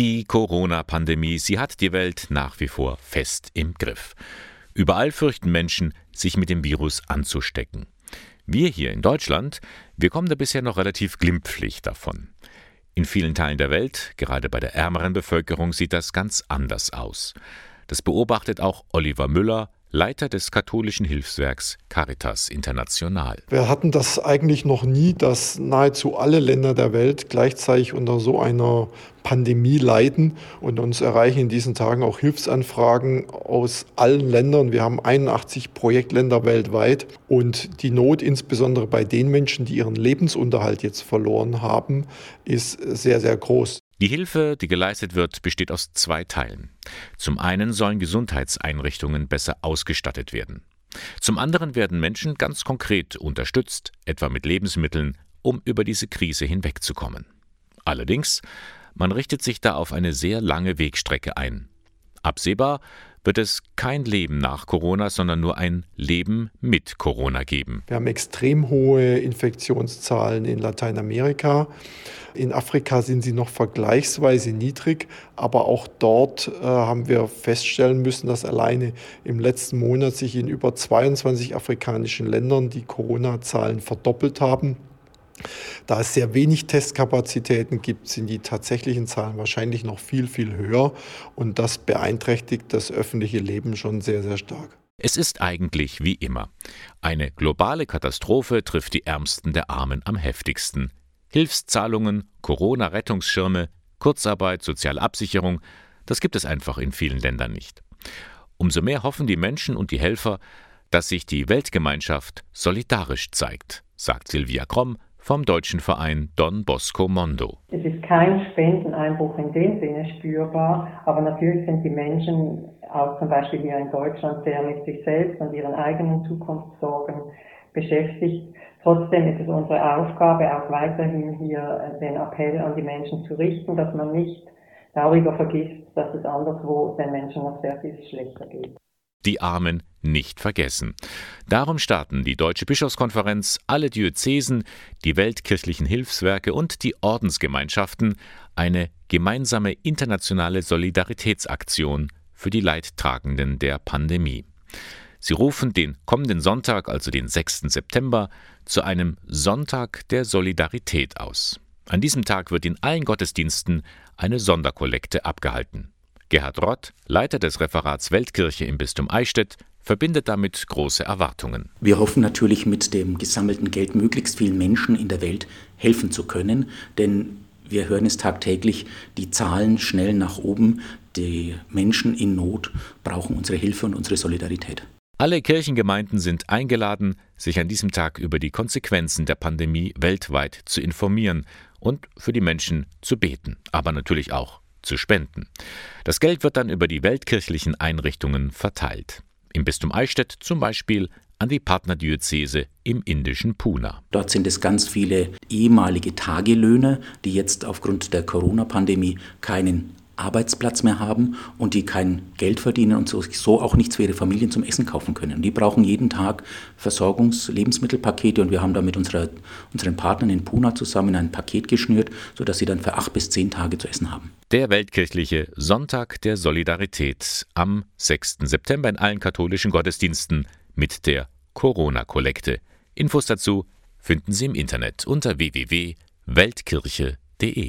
Die Corona-Pandemie, sie hat die Welt nach wie vor fest im Griff. Überall fürchten Menschen, sich mit dem Virus anzustecken. Wir hier in Deutschland, wir kommen da bisher noch relativ glimpflich davon. In vielen Teilen der Welt, gerade bei der ärmeren Bevölkerung, sieht das ganz anders aus. Das beobachtet auch Oliver Müller, Leiter des katholischen Hilfswerks Caritas International. Wir hatten das eigentlich noch nie, dass nahezu alle Länder der Welt gleichzeitig unter so einer Pandemie leiden und uns erreichen in diesen Tagen auch Hilfsanfragen aus allen Ländern. Wir haben 81 Projektländer weltweit und die Not insbesondere bei den Menschen, die ihren Lebensunterhalt jetzt verloren haben, ist sehr, sehr groß. Die Hilfe, die geleistet wird, besteht aus zwei Teilen. Zum einen sollen Gesundheitseinrichtungen besser ausgestattet werden. Zum anderen werden Menschen ganz konkret unterstützt, etwa mit Lebensmitteln, um über diese Krise hinwegzukommen. Allerdings, man richtet sich da auf eine sehr lange Wegstrecke ein. Absehbar wird es kein Leben nach Corona, sondern nur ein Leben mit Corona geben. Wir haben extrem hohe Infektionszahlen in Lateinamerika. In Afrika sind sie noch vergleichsweise niedrig, aber auch dort äh, haben wir feststellen müssen, dass alleine im letzten Monat sich in über 22 afrikanischen Ländern die Corona-Zahlen verdoppelt haben. Da es sehr wenig Testkapazitäten gibt, sind die tatsächlichen Zahlen wahrscheinlich noch viel, viel höher und das beeinträchtigt das öffentliche Leben schon sehr, sehr stark. Es ist eigentlich wie immer. Eine globale Katastrophe trifft die Ärmsten der Armen am heftigsten. Hilfszahlungen, Corona-Rettungsschirme, Kurzarbeit, soziale Absicherung, das gibt es einfach in vielen Ländern nicht. Umso mehr hoffen die Menschen und die Helfer, dass sich die Weltgemeinschaft solidarisch zeigt, sagt Silvia Kromm, vom deutschen Verein Don Bosco Mondo. Es ist kein Spendeneinbruch in dem Sinne spürbar, aber natürlich sind die Menschen auch zum Beispiel hier in Deutschland sehr mit sich selbst und ihren eigenen Zukunftssorgen beschäftigt. Trotzdem ist es unsere Aufgabe, auch weiterhin hier den Appell an die Menschen zu richten, dass man nicht darüber vergisst, dass es anderswo den Menschen noch sehr viel schlechter geht die Armen nicht vergessen. Darum starten die Deutsche Bischofskonferenz, alle Diözesen, die weltkirchlichen Hilfswerke und die Ordensgemeinschaften eine gemeinsame internationale Solidaritätsaktion für die Leidtragenden der Pandemie. Sie rufen den kommenden Sonntag, also den 6. September, zu einem Sonntag der Solidarität aus. An diesem Tag wird in allen Gottesdiensten eine Sonderkollekte abgehalten. Gerhard Rott, Leiter des Referats Weltkirche im Bistum Eichstätt, verbindet damit große Erwartungen. Wir hoffen natürlich mit dem gesammelten Geld möglichst vielen Menschen in der Welt helfen zu können, denn wir hören es tagtäglich, die Zahlen schnell nach oben, die Menschen in Not brauchen unsere Hilfe und unsere Solidarität. Alle Kirchengemeinden sind eingeladen, sich an diesem Tag über die Konsequenzen der Pandemie weltweit zu informieren und für die Menschen zu beten, aber natürlich auch zu spenden. Das Geld wird dann über die weltkirchlichen Einrichtungen verteilt. Im Bistum Eichstätt zum Beispiel an die Partnerdiözese im indischen Pune. Dort sind es ganz viele ehemalige Tagelöhner, die jetzt aufgrund der Corona-Pandemie keinen Arbeitsplatz mehr haben und die kein Geld verdienen und so auch nichts für ihre Familien zum Essen kaufen können. Die brauchen jeden Tag Versorgungs-Lebensmittelpakete und wir haben da mit unserer, unseren Partnern in Puna zusammen ein Paket geschnürt, sodass sie dann für acht bis zehn Tage zu essen haben. Der weltkirchliche Sonntag der Solidarität am 6. September in allen katholischen Gottesdiensten mit der Corona-Kollekte. Infos dazu finden Sie im Internet unter www.weltkirche.de.